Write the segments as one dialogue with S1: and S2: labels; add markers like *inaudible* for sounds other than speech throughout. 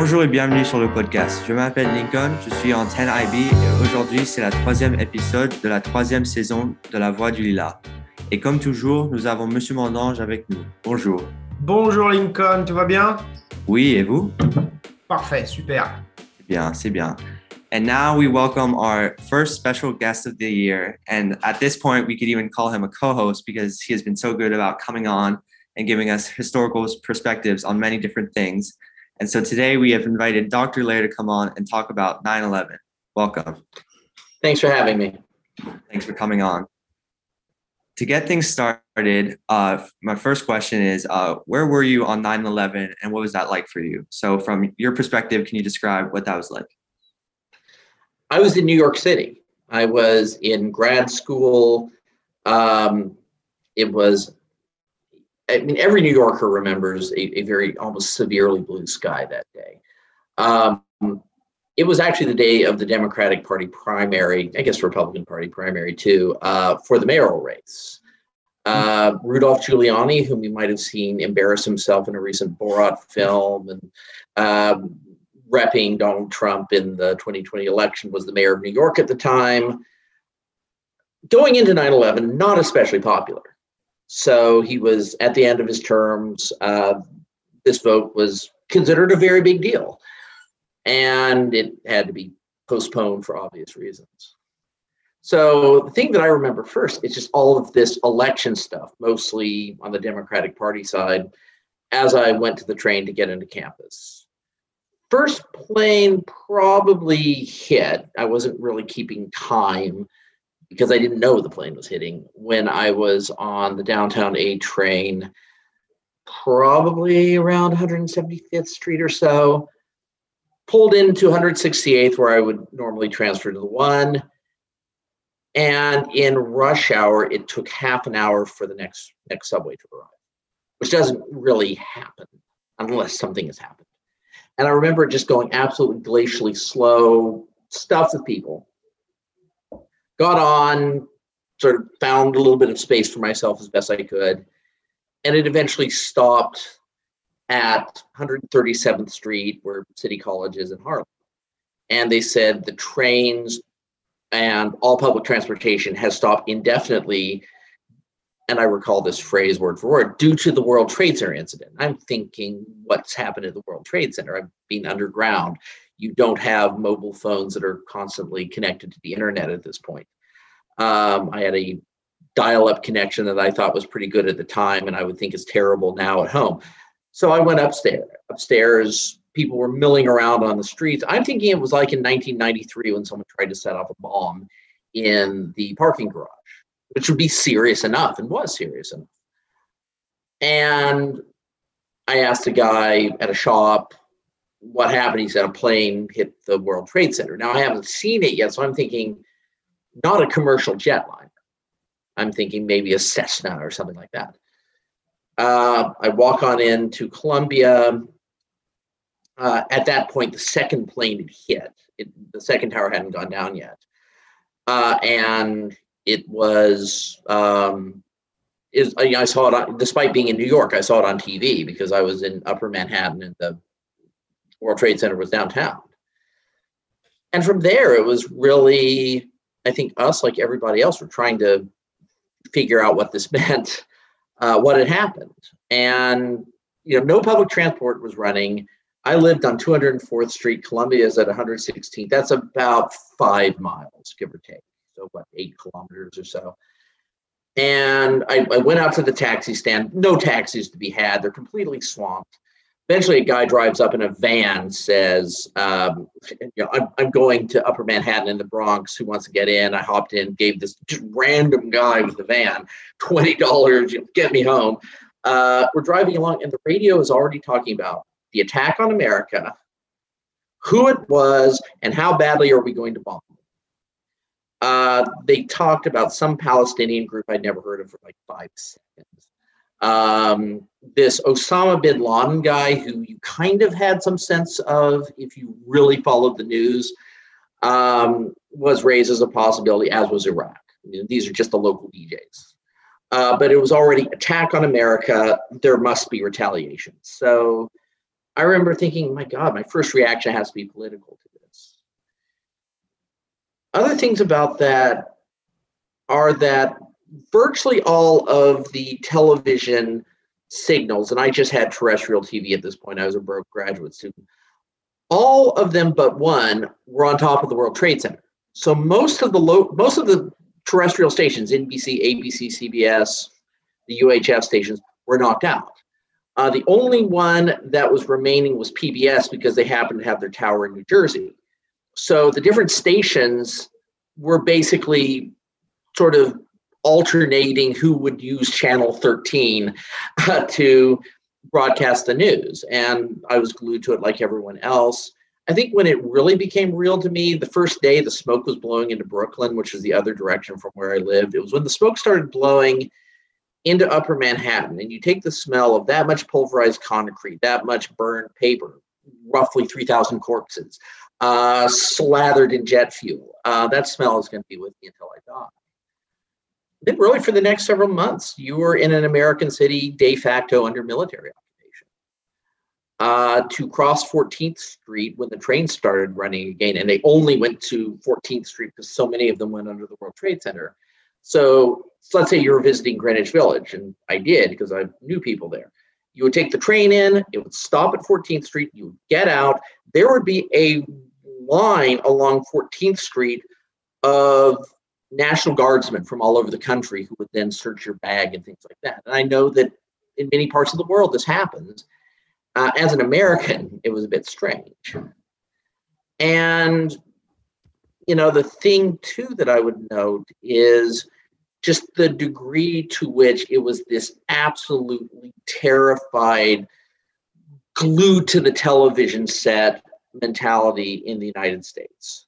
S1: Bonjour et bienvenue sur le podcast. Je m'appelle Lincoln, je suis en 10IB et aujourd'hui c'est la troisième épisode de la troisième saison de La Voix du Lila. Et comme toujours, nous avons Monsieur Mandange avec nous. Bonjour.
S2: Bonjour Lincoln, tout va bien?
S1: Oui, et vous?
S2: Parfait, super.
S1: Bien, c'est bien. And now we welcome our first special guest of the year. And at this point, we could even call him a co host because he has been so good about coming on and giving us historical perspectives on many different things. And so today we have invited Dr. Lair to come on and talk about 9 11. Welcome.
S3: Thanks for having me.
S1: Thanks for coming on. To get things started, uh, my first question is uh, Where were you on 9 11 and what was that like for you? So, from your perspective, can you describe what that was like?
S3: I was in New York City. I was in grad school. Um, it was, I mean, every New Yorker remembers a, a very almost severely blue sky that day. Um, it was actually the day of the Democratic Party primary, I guess Republican Party primary too, uh, for the mayoral race. Uh, Rudolph Giuliani, whom you might have seen embarrass himself in a recent Borat film, and um, repping Donald Trump in the 2020 election, was the mayor of New York at the time. Going into 9 11, not especially popular. So he was at the end of his terms. Uh, this vote was considered a very big deal. And it had to be postponed for obvious reasons. So the thing that I remember first is just all of this election stuff, mostly on the Democratic Party side, as I went to the train to get into campus first plane probably hit. I wasn't really keeping time because I didn't know the plane was hitting when I was on the downtown A train, probably around 175th Street or so. Pulled into 168th, where I would normally transfer to the one. And in rush hour, it took half an hour for the next next subway to arrive, which doesn't really happen unless something has happened. And I remember just going absolutely glacially slow, stuff with people. Got on, sort of found a little bit of space for myself as best I could. And it eventually stopped at 137th Street, where City College is in Harlem. And they said the trains and all public transportation has stopped indefinitely and I recall this phrase word for word, due to the World Trade Center incident. I'm thinking, what's happened at the World Trade Center? I've been underground. You don't have mobile phones that are constantly connected to the internet at this point. Um, I had a dial up connection that I thought was pretty good at the time, and I would think is terrible now at home. So I went upstairs. Upstairs, people were milling around on the streets. I'm thinking it was like in 1993 when someone tried to set off a bomb in the parking garage which would be serious enough and was serious enough. And I asked a guy at a shop what happened. He said a plane hit the World Trade Center. Now I haven't seen it yet, so I'm thinking not a commercial jetliner. I'm thinking maybe a Cessna or something like that. Uh, I walk on into Columbia. Uh, at that point, the second plane had hit. It, the second tower hadn't gone down yet. Uh, and it was um, is I saw it on, despite being in New York, I saw it on TV because I was in Upper Manhattan and the World Trade Center was downtown. And from there, it was really, I think, us like everybody else were trying to figure out what this *laughs* meant, uh, what had happened, and you know, no public transport was running. I lived on 204th Street. Columbia is at 116th. That's about five miles, give or take so what, eight kilometers or so. And I, I went out to the taxi stand. No taxis to be had. They're completely swamped. Eventually, a guy drives up in a van, says, um, you know, I'm, I'm going to Upper Manhattan in the Bronx. Who wants to get in? I hopped in, gave this random guy with the van $20, you know, get me home. Uh, we're driving along, and the radio is already talking about the attack on America, who it was, and how badly are we going to bomb uh, they talked about some Palestinian group I'd never heard of for like five seconds. Um, this Osama bin Laden guy, who you kind of had some sense of if you really followed the news, um, was raised as a possibility, as was Iraq. These are just the local DJs. Uh, but it was already attack on America. There must be retaliation. So I remember thinking, my God, my first reaction has to be political to this. Other things about that are that virtually all of the television signals, and I just had terrestrial TV at this point, I was a broke graduate student, all of them but one were on top of the World Trade Center. So most of the low, most of the terrestrial stations, NBC, ABC, CBS, the UHF stations, were knocked out. Uh, the only one that was remaining was PBS because they happened to have their tower in New Jersey. So the different stations were basically sort of alternating who would use channel 13 uh, to broadcast the news. And I was glued to it like everyone else. I think when it really became real to me, the first day the smoke was blowing into Brooklyn, which is the other direction from where I lived, it was when the smoke started blowing into upper Manhattan. And you take the smell of that much pulverized concrete, that much burned paper, roughly 3,000 corpses, uh, slathered in jet fuel. Uh, that smell is going to be with me until I die. Then, really, for the next several months, you were in an American city de facto under military uh, to cross 14th Street when the trains started running again, and they only went to 14th Street because so many of them went under the World Trade Center. So, so let's say you were visiting Greenwich Village, and I did because I knew people there. You would take the train in, it would stop at 14th Street, you would get out, there would be a line along 14th Street of National Guardsmen from all over the country who would then search your bag and things like that. And I know that in many parts of the world this happens uh, as an American, it was a bit strange. And, you know, the thing too that I would note is just the degree to which it was this absolutely terrified, glued to the television set mentality in the United States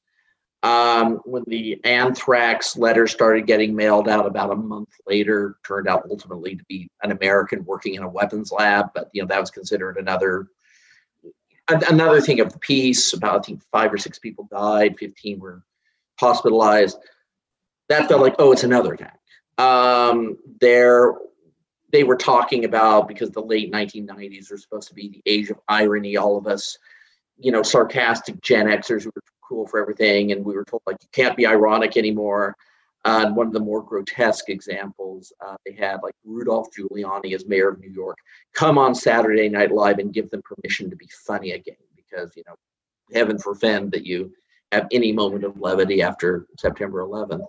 S3: um, when the anthrax letter started getting mailed out about a month later turned out ultimately to be an american working in a weapons lab but you know that was considered another another thing of the piece about i think five or six people died 15 were hospitalized. That felt like oh it's another attack. Um, there they were talking about because the late 1990s were supposed to be the age of irony all of us you know sarcastic gen xers who were cool for everything, and we were told like you can't be ironic anymore. Uh, and one of the more grotesque examples, uh, they had like Rudolph Giuliani as mayor of New York come on Saturday Night Live and give them permission to be funny again, because you know, heaven forfend that you have any moment of levity after September 11th.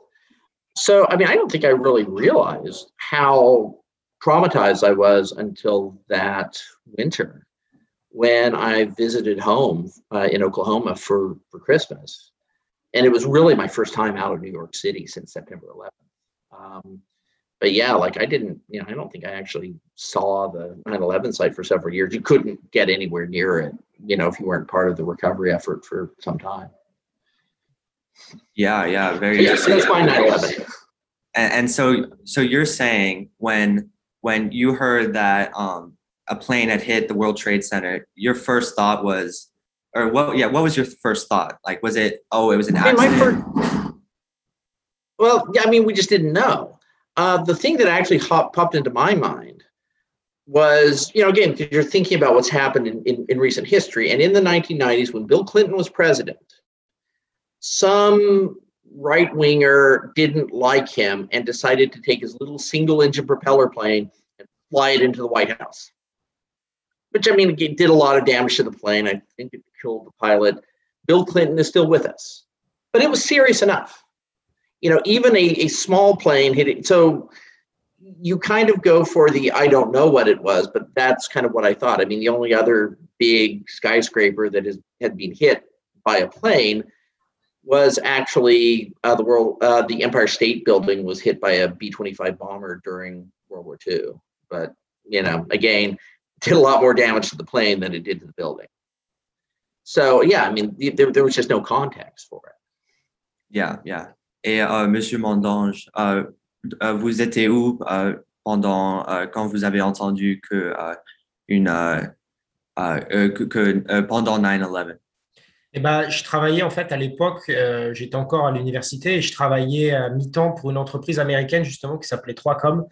S3: So, I mean, I don't think I really realized how traumatized I was until that winter when I visited home uh, in Oklahoma for, for Christmas. And it was really my first time out of New York City since September 11th. Um, but yeah, like I didn't, you know, I don't think I actually saw the 9 11 site for several years. You couldn't get anywhere near it, you know, if you weren't part of the recovery effort for some time.
S1: Yeah, yeah, very
S3: yeah, that's my 9 11.
S1: And, and so, so you're saying when when you heard that um, a plane had hit the World Trade Center, your first thought was, or what? Yeah, what was your first thought? Like, was it, oh, it was an accident?
S3: First, well, yeah, I mean, we just didn't know. Uh, the thing that actually hop, popped into my mind was, you know, again, because you're thinking about what's happened in, in, in recent history. And in the 1990s, when Bill Clinton was president, some right winger didn't like him and decided to take his little single engine propeller plane and fly it into the White House which I mean, it did a lot of damage to the plane. I think it killed the pilot. Bill Clinton is still with us, but it was serious enough. You know, even a, a small plane hit it. So you kind of go for the I don't know what it was, but that's kind of what I thought. I mean, the only other big skyscraper that has had been hit by a plane was actually uh, the world. Uh, the Empire State Building was hit by a B twenty five bomber during World War II. But you know, again, did a lot more damage to the plane than it did to the building. So yeah, I mean, there, there was just no context for it.
S1: Yeah, yeah. Et euh, Monsieur Mondange, euh, euh, vous étiez où euh, pendant quand vous avez entendu que une que, que pendant 9/11?
S2: Eh ben, je travaillais en fait à l'époque, j'étais encore à l'université et je travaillais à mi-temps pour une entreprise américaine justement qui s'appelait 3Com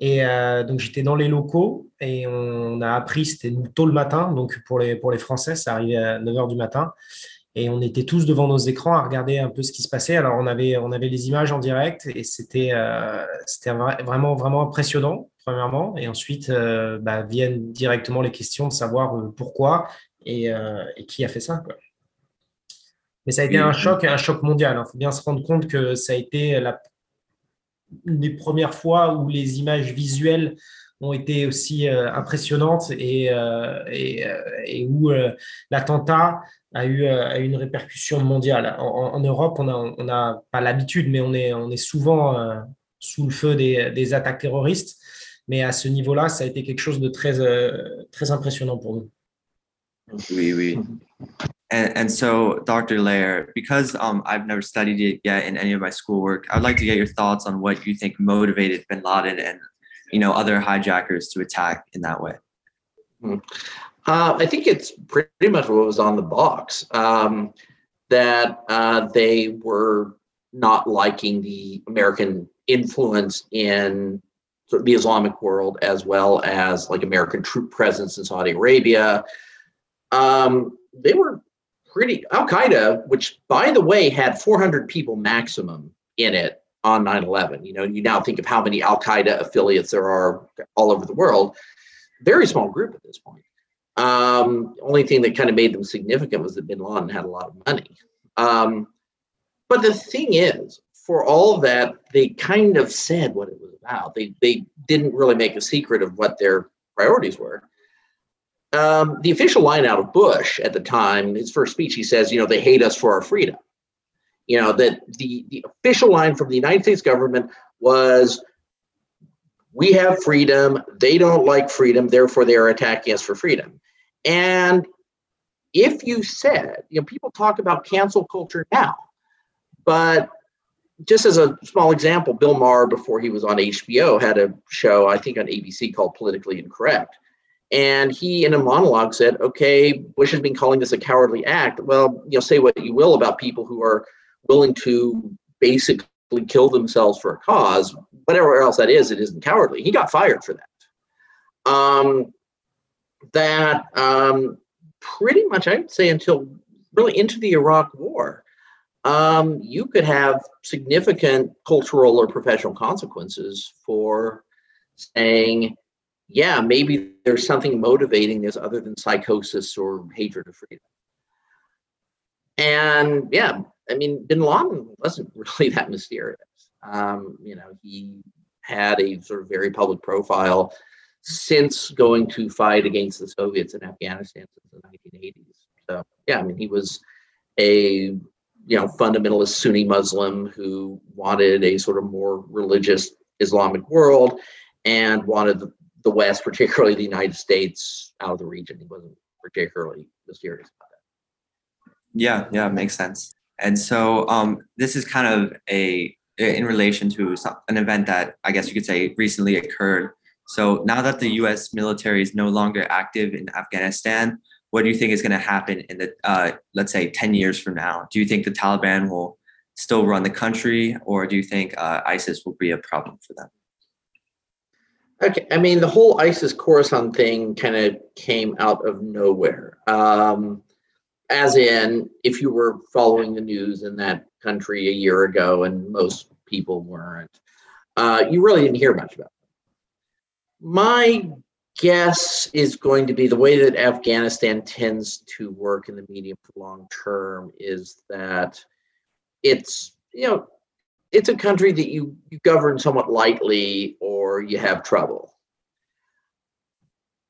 S2: Et donc j'étais dans les locaux et on a appris, c'était tôt le matin, donc pour les, pour les Français, ça arrivait à 9h du matin. Et on était tous devant nos écrans à regarder un peu ce qui se passait. Alors on avait, on avait les images en direct et c'était c'était vraiment, vraiment impressionnant, premièrement. Et ensuite bah, viennent directement les questions de savoir pourquoi et, et qui a fait ça. Quoi. Mais ça a été un choc, un choc mondial. Il hein. faut bien se rendre compte que ça a été la, une des premières fois où les images visuelles ont été aussi euh, impressionnantes et, euh, euh, où l'attentat a eu, une répercussion mondiale. En, Europe, on n'a pas l'habitude, mais on est, souvent sous le feu des, attaques terroristes. Mais à ce niveau-là, ça a été quelque chose de très impressionnant pour nous.
S1: Oui, oui. And, and so, Dr. Lair, because um, I've never studied it yet in any of my schoolwork, I'd like to get your thoughts on what you think motivated Bin Laden and you know other hijackers to attack in that way.
S3: Hmm. Uh, I think it's pretty much what was on the box um, that uh, they were not liking the American influence in the Islamic world as well as like American troop presence in Saudi Arabia. Um, they were pretty Al Qaeda, which by the way had 400 people maximum in it on 9/11. You know, you now think of how many Al Qaeda affiliates there are all over the world. Very small group at this point. Um, only thing that kind of made them significant was that Bin Laden had a lot of money. Um, but the thing is, for all that, they kind of said what it was about. They they didn't really make a secret of what their priorities were um, the official line out of Bush at the time, his first speech, he says, you know, they hate us for our freedom. You know, that the, the official line from the United States government was, we have freedom, they don't like freedom, therefore they are attacking us for freedom. And if you said, you know, people talk about cancel culture now, but just as a small example, Bill Maher, before he was on HBO, had a show, I think on ABC called Politically Incorrect and he, in a monologue, said, "Okay, Bush has been calling this a cowardly act. Well, you know, say what you will about people who are willing to basically kill themselves for a cause, whatever else that is, it isn't cowardly." He got fired for that. Um, that um, pretty much, I'd say, until really into the Iraq War, um, you could have significant cultural or professional consequences for saying yeah, maybe there's something motivating this other than psychosis or hatred of freedom. And yeah, I mean, Bin Laden wasn't *laughs* really that mysterious. Um, you know, he had a sort of very public profile since going to fight against the Soviets in Afghanistan since the 1980s. So yeah, I mean, he was a you know fundamentalist Sunni Muslim who wanted a sort of more religious Islamic world and wanted the the West, *laughs* particularly the United States, out of the region. He wasn't particularly mysterious about it.
S1: Yeah, yeah, makes sense. And so um, this is kind of a in relation to an event that I guess you could say recently occurred. So now that the U.S. military is no longer active in Afghanistan, what do you think is going to happen in the uh, let's say 10 years from now? Do you think the Taliban will still run the country, or do you think uh, ISIS will be a problem for them?
S3: Okay, I mean the whole ISIS Khorasan thing kind of came out of nowhere. Um, as in, if you were following the news in that country a year ago, and most people weren't, uh, you really didn't hear much about it. My guess is going to be the way that Afghanistan tends to work in the medium to long term is that it's you know it's a country that you, you govern somewhat lightly or you have trouble.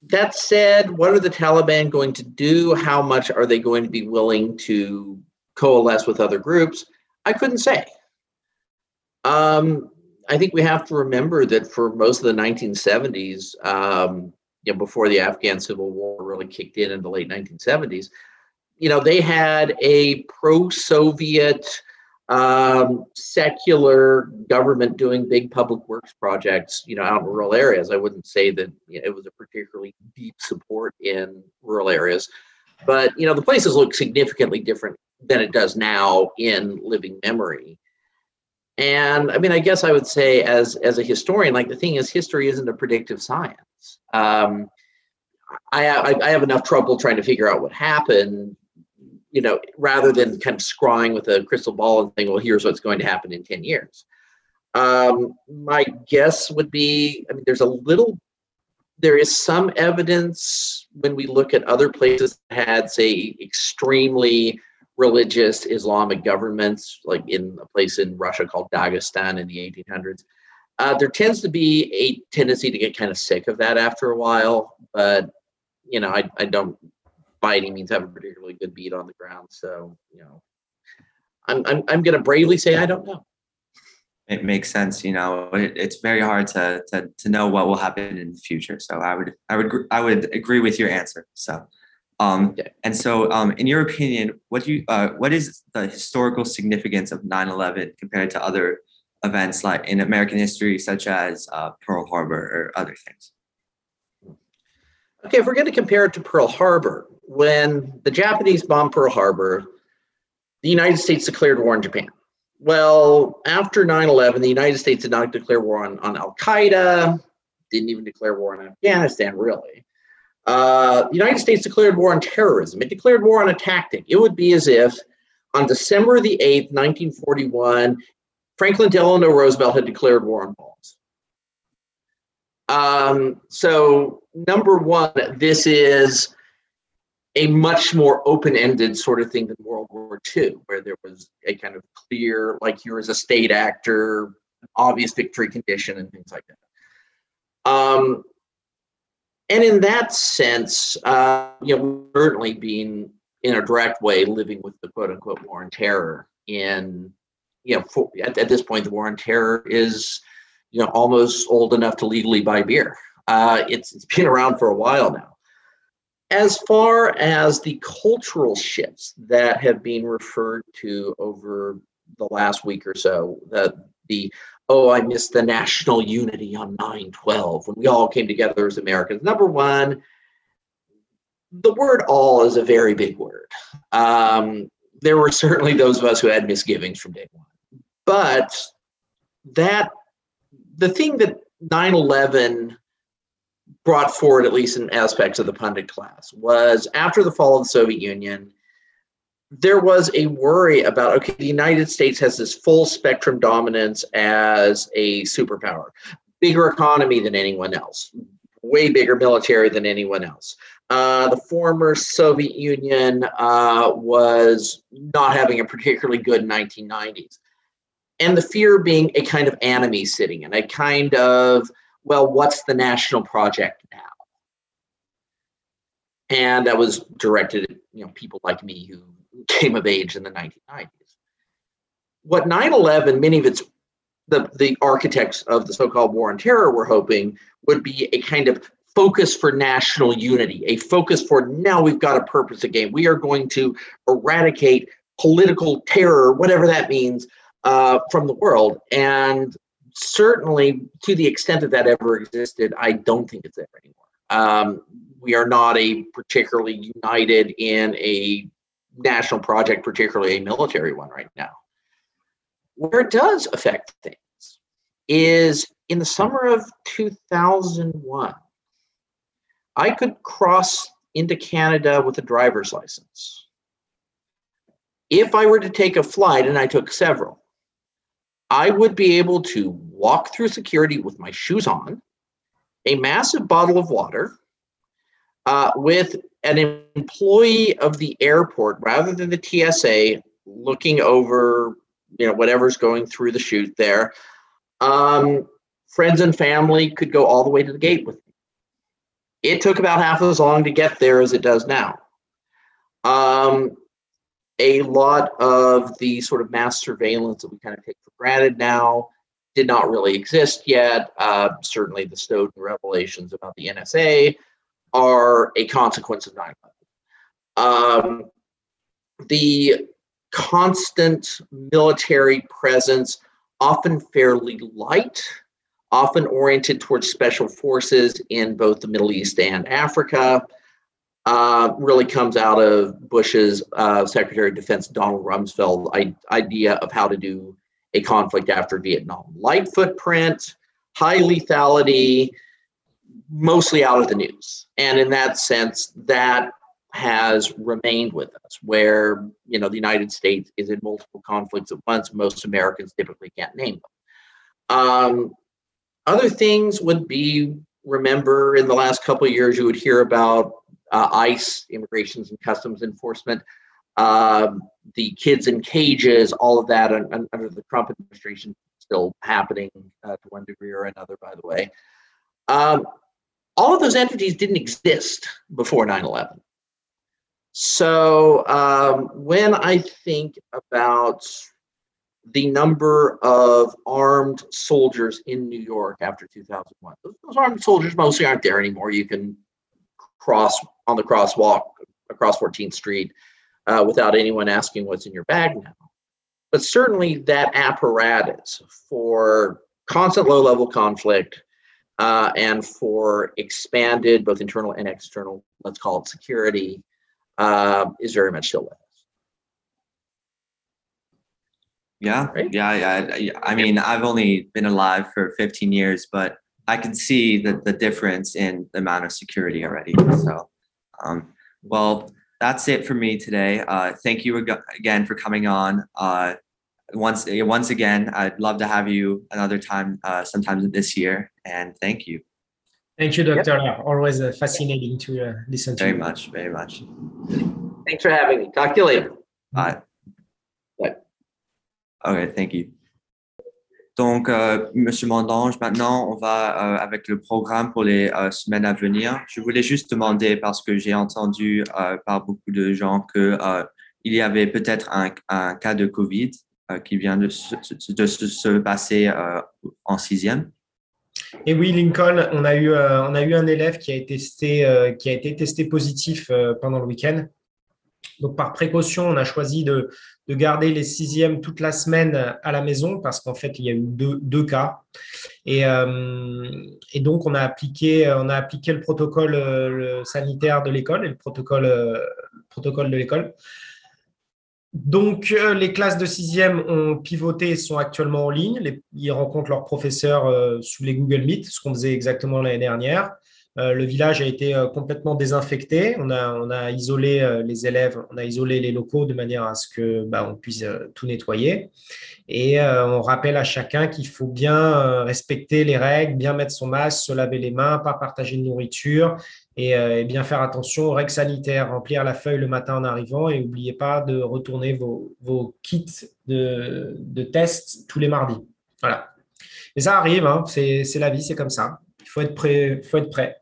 S3: That said, what are the Taliban going to do? How much are they going to be willing to coalesce with other groups? I couldn't say. Um, I think we have to remember that for most of the 1970s, um, you know, before the Afghan Civil War really kicked in in the late 1970s, you know, they had a pro-Soviet um, secular government doing big public works projects, you know, out in rural areas. I wouldn't say that you know, it was a particularly deep support in rural areas, but you know, the places look significantly different than it does now in living memory. And I mean, I guess I would say, as as a historian, like the thing is, history isn't a predictive science. Um, I, I, I have enough trouble trying to figure out what happened, you know, rather than kind of scrying with a crystal ball and saying, well, here's what's going to happen in ten years. Um, my guess would be, I mean, there's a little, there is some evidence when we look at other places that had, say, extremely religious Islamic governments, like in a place in Russia called Dagestan in the 1800s. Uh, there tends to be a tendency to get kind of sick of that after a while, but you know, I, I don't by any means have a particularly good beat on the ground. So, you know, I'm I'm I'm gonna bravely say I don't know.
S1: It makes sense, you know. It, it's very hard to, to to know what will happen in the future. So I would I would I would agree with your answer. So um, yeah. And so, um, in your opinion, what do you uh, what is the historical significance of 9/11 compared to other events like in American history, such as uh, Pearl Harbor or other things?
S3: Okay, if we're going to compare it to Pearl Harbor, when the Japanese bombed Pearl Harbor, the United States declared war on Japan. Well, after 9 11, the United States did not declare war on, on Al Qaeda, didn't even declare war on Afghanistan, really uh, the United States declared war on terrorism. It declared war on a tactic. It would be as if on December the 8th, 1941, Franklin Delano Roosevelt had declared war on bombs. Um, so, number one, this is a much more open-ended sort of thing than World War II, where there was a kind of clear, like you're as a state actor, obvious victory condition, and things like that. Um, and in that sense, uh, you know, certainly being in a direct way living with the quote unquote war on terror. in you know, for, at, at, this point, the war on terror is you know almost old enough to legally buy beer. Uh, it's it's been around for a while now. As far as the cultural shifts that have been referred to over the last week or so, the the oh, I missed the national unity on 9 12 when we all came together as Americans. Number one, the word all is a very big word. Um, there were certainly those of us who had misgivings from day one. But that, the thing that 9 11 brought forward, at least in aspects of the pundit class, was after the fall of the Soviet Union, there was a worry about okay, the United States has this full spectrum dominance as a superpower, bigger economy than anyone else, way bigger military than anyone else. Uh, the former Soviet Union uh, was not having a particularly good 1990s. And the fear being a kind of enemy sitting in, a kind of, well, what's the national project now? And that was directed at you know people like me who *laughs* came of age in the 1990s. What 9 11, many of its the, the architects of the so-called war on terror were hoping would be a kind of focus for national unity, a focus for now we've got a purpose again. We are going to eradicate political terror, whatever that means, uh, from the world. And certainly, to the extent that that ever existed, I don't think it's there anymore. Um, we are not a particularly united in a national project, particularly a military one right now. Where it does affect things is in the summer of 2001, I could cross into Canada with a driver's license. If I were to take a flight, and I took several, I would be able to walk through security with my shoes on, a massive bottle of water, uh, with an employee of the airport rather than the TSA looking over, you know, whatever's going through the chute there. Um, friends and family could go all the way to the gate with me. It took about half as long to get there as it does now. Um, a lot of the sort of mass surveillance that we kind of take for granted now did not really exist yet. Uh, certainly, the Snowden revelations about the NSA are a consequence of 9 11. Um, the constant military presence, often fairly light, often oriented towards special forces in both the Middle East and Africa, uh, really comes out of Bush's uh, Secretary of Defense Donald Rumsfeld I- idea of how to do a conflict after Vietnam. Light footprint, high lethality, mostly out of the news. And in that sense, that has remained with us where you know the united states is in multiple conflicts at once most americans typically can't name them um, other things would be remember in the last couple years you would hear about uh, ice immigrations and customs enforcement um, the kids in cages all of that under the trump administration still happening uh, to one degree or another by the way um, all of those entities didn't exist before 9-11 so um, when I think about the number of armed soldiers in New York after 2001, those, those armed soldiers mostly aren't there anymore. You can cross on the crosswalk across 14th Street uh, without anyone asking what's in your bag now. But certainly that apparatus for constant low level conflict uh, and for expanded both internal and external, let's call it security, uh, is very much still with us.
S1: Yeah, right? yeah, yeah. I mean, I've only been alive for 15 years, but I can see the, the difference in the amount of security already. So, um, well, that's it for me today. Uh, thank you again for coming on. Uh, once once again, I'd love to have you another time, uh, sometime this year. And thank you.
S2: Thank you, Doctor. Yep. Always uh, fascinating to uh, listen
S1: to. Very you. much, very much.
S3: Thanks for having me. Talk to you later.
S1: Bye.
S3: Bye.
S1: Okay, thank you. Donc, euh, Monsieur Mandange, maintenant, on va euh, avec le programme pour les euh, semaines à venir. Je voulais juste demander, parce que j'ai entendu euh, par beaucoup de gens que euh, il y avait peut-être un, cas de COVID qui vient de se, passer en sixième.
S2: Et oui, Lincoln, on a eu, on a eu un élève qui a, été testé, qui a été testé positif pendant le week-end. Donc, par précaution, on a choisi de, de, garder les sixièmes toute la semaine à la maison parce qu'en fait, il y a eu deux, deux cas. Et, et, donc, on a appliqué, on a appliqué le protocole le sanitaire de l'école et le protocole, le protocole de l'école. Donc, euh, les classes de sixième ont pivoté et sont actuellement en ligne. ils rencontrent leurs professeurs euh, sous les Google Meet, ce qu'on faisait exactement l'année dernière. Euh, le village a été complètement désinfecté. On a, isolé les élèves, on a isolé les locaux de manière à ce que bah, on puisse tout nettoyer. Et on rappelle à chacun qu'il faut bien respecter les règles, bien mettre son masque, se laver les mains, pas partager de nourriture euh, et, bien faire attention aux règles sanitaires, remplir la feuille le matin en arrivant et n'oubliez pas de retourner vos, kits de, de tests tous les mardis. Voilà. Et ça arrive, hein, c'est la vie, c'est comme ça. Il faut être prêt. Faut être prêt.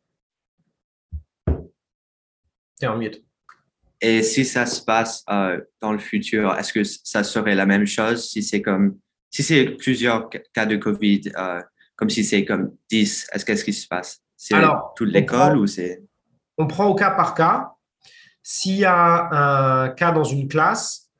S1: Mieux. Et si ça se passe euh, dans le futur, est-ce que ça serait la même chose si c'est comme si c'est plusieurs cas de Covid, euh, comme si c'est comme 10, est-ce qu'est-ce qui se passe? C'est toute l'école ou c'est?
S2: On prend au cas par cas. S'il y a un cas dans une classe,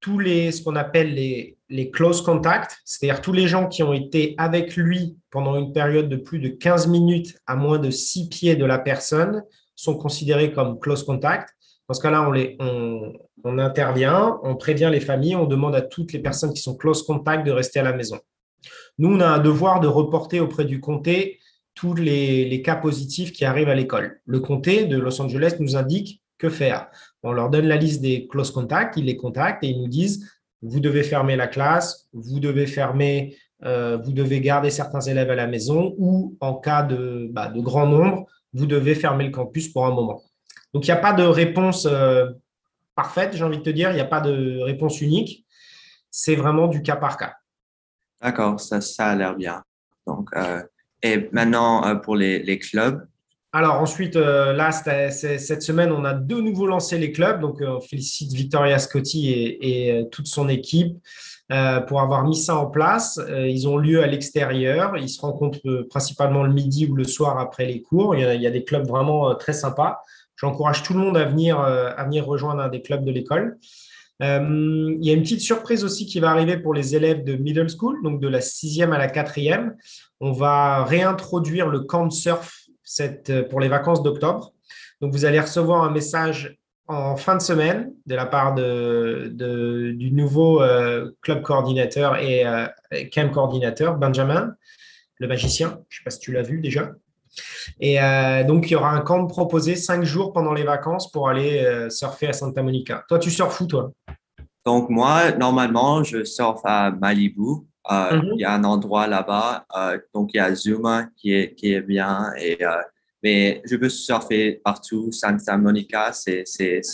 S2: tous les, ce qu'on appelle les, les close contacts, c'est-à-dire tous les gens qui ont été avec lui pendant une période de plus de 15 minutes à moins de 6 pieds de la personne, sont considérés comme close contact. Dans ce cas-là, on, les, on, on, intervient, on prévient les familles, on demande à toutes les personnes qui sont close contact de rester à la maison. Nous, on a un devoir de reporter auprès du comté tous les, cas positifs qui arrivent à l'école. Le comté de Los Angeles nous indique que faire. On leur donne la liste des close contacts, ils les contactent et ils nous disent vous devez fermer la classe, vous devez fermer, euh, vous devez garder certains élèves à la maison ou en cas de, bah, de grand nombre, vous devez fermer le campus pour un moment. Donc il n'y a pas de réponse euh, parfaite, j'ai envie de te dire, il n'y a pas de réponse unique. C'est vraiment du cas par cas.
S1: D'accord, ça, ça a l'air bien. Donc, euh, et maintenant, euh, pour les, les clubs
S2: alors ensuite, là, cette semaine, on a de nouveau lancé les clubs. Donc, on félicite Victoria Scotti et, et toute son équipe pour avoir mis ça en place. ils ont lieu à l'extérieur. Ils se rencontrent principalement le midi ou le soir après les cours. Il y a, des clubs vraiment très sympas. J'encourage tout le monde à venir, à venir rejoindre un des clubs de l'école. Euh, il y a une petite surprise aussi qui va arriver pour les élèves de middle school, donc de la sixième à la quatrième. On va réintroduire le camp surf pour les vacances d'octobre. Donc, vous allez recevoir un message en fin de semaine de la part de, de- du nouveau euh, club coordinateur et euh, camp coordinateur, Benjamin, le magicien. Je ne sais pas si tu l'as vu déjà. Et euh, donc, il y aura un camp proposé cinq jours pendant les vacances pour aller surfer à Santa Monica. Toi, tu surfes où, toi?
S1: Donc, moi, normalement, je surfe à Malibu.
S2: Mhm.
S1: Il y a un endroit là-bas. donc, il y a Zuma qui est, qui est bien. Et, mais je peux surfer partout. Santa Monica, c'est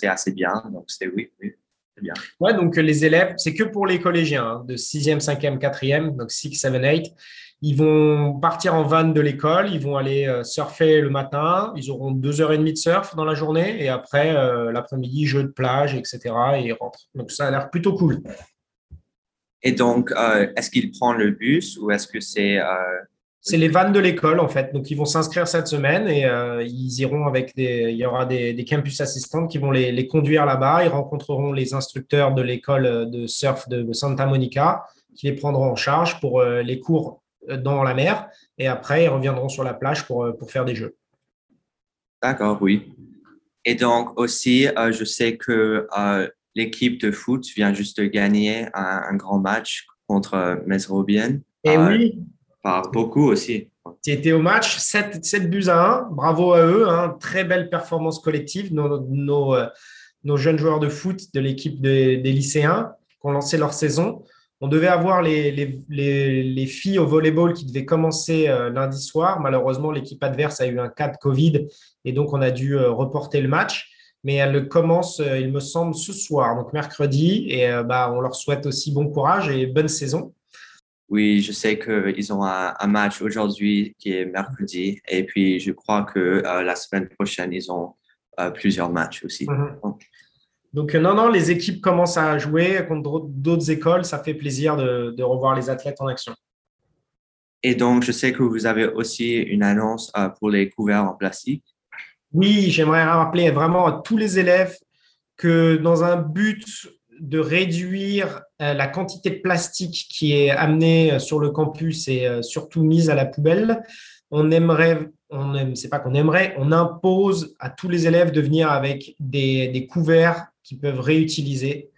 S1: assez bien. Donc, c'est oui, oui, c'est bien.
S2: Ouais, donc euh, les élèves, c'est que pour les collégiens hein, de 6e, 5e, 4e, donc 6, 7, 8. Ils vont partir en van de l'école, ils vont aller euh, surfer le matin, ils auront deux heures et demie de surf dans la journée et après, euh, l'après-midi, jeux de plage, etc. et ils rentrent. Donc ça a l'air plutôt cool.
S1: Et donc, euh, est-ce qu'il prend le bus ou est-ce que c'est...
S2: C'est les vannes de l'école, en fait. Donc, ils vont s'inscrire cette semaine et euh, ils iront avec des. Il y aura des, des campus assistants qui vont les, les conduire là-bas. Ils rencontreront les instructeurs de l'école de surf de Santa Monica qui les prendront en charge pour euh, les cours euh, dans la mer. Et après, ils reviendront sur la plage pour, pour faire des jeux.
S1: D'accord, oui. Et donc aussi, euh, je sais que l'équipe de foot vient juste de gagner un, un grand match contre Mesrobienne
S2: Et
S1: Euh,
S2: oui,
S1: par beaucoup aussi.
S2: tu étais au match, 7, 7 buts à 1. Bravo à eux. hein. Très belle performance collective. Nos, nos, euh, nos jeunes joueurs de foot de l'équipe de- des lycéens qui ont lancé leur saison. On devait avoir les, les, les, les filles au volleyball qui devaient commencer euh, lundi soir. Malheureusement, l'équipe adverse a eu un cas de Covid et donc on a dû euh, reporter le match. Mais elle commence, il me semble, ce soir, donc mercredi. Et bah, on leur souhaite aussi bon courage et bonne saison.
S1: Oui, je sais qu'ils ont un, un match aujourd'hui qui est mercredi. Et puis, je crois que euh, la semaine prochaine, ils ont euh, plusieurs matchs aussi.
S2: Mhm. Donc, euh, non, non, les équipes commencent à jouer contre d'autres écoles. Ça fait plaisir de, de revoir les athlètes en action.
S1: Et donc, je sais que vous avez aussi une annonce euh, pour les couverts en plastique.
S2: Oui, j'aimerais rappeler vraiment à tous les élèves que dans un but de réduire euh, la quantité de plastique qui est amenée euh, sur le campus et euh, surtout mise à la poubelle, on aimerait, on aime, c'est pas qu'on aimerait, on impose à tous les élèves de venir avec des, couverts qu'ils peuvent réutiliser.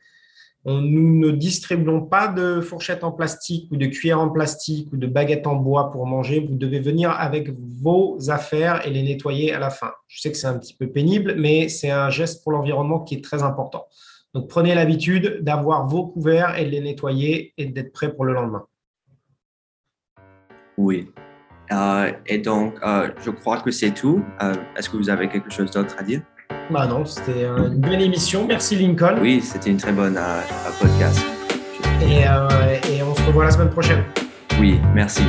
S2: On, nous ne distribuons pas de fourchettes en plastique ou de cuillères en plastique ou de baguettes en bois pour manger. Vous devez venir avec vos affaires et les nettoyer à la fin. Je sais que c'est un petit peu pénible, mais c'est un geste pour l'environnement qui est très important. Donc prenez l'habitude d'avoir vos couverts et de les nettoyer et d'être prêt pour le lendemain.
S1: Oui. Euh, et donc, euh, je crois que c'est tout. Euh, Est-ce que vous avez quelque chose d'autre à dire?
S2: Bah non, c'était une bonne émission. Merci Lincoln.
S1: Oui, c'était une très bonne podcast.
S2: Et, et on se revoit la semaine prochaine.
S1: Oui, merci.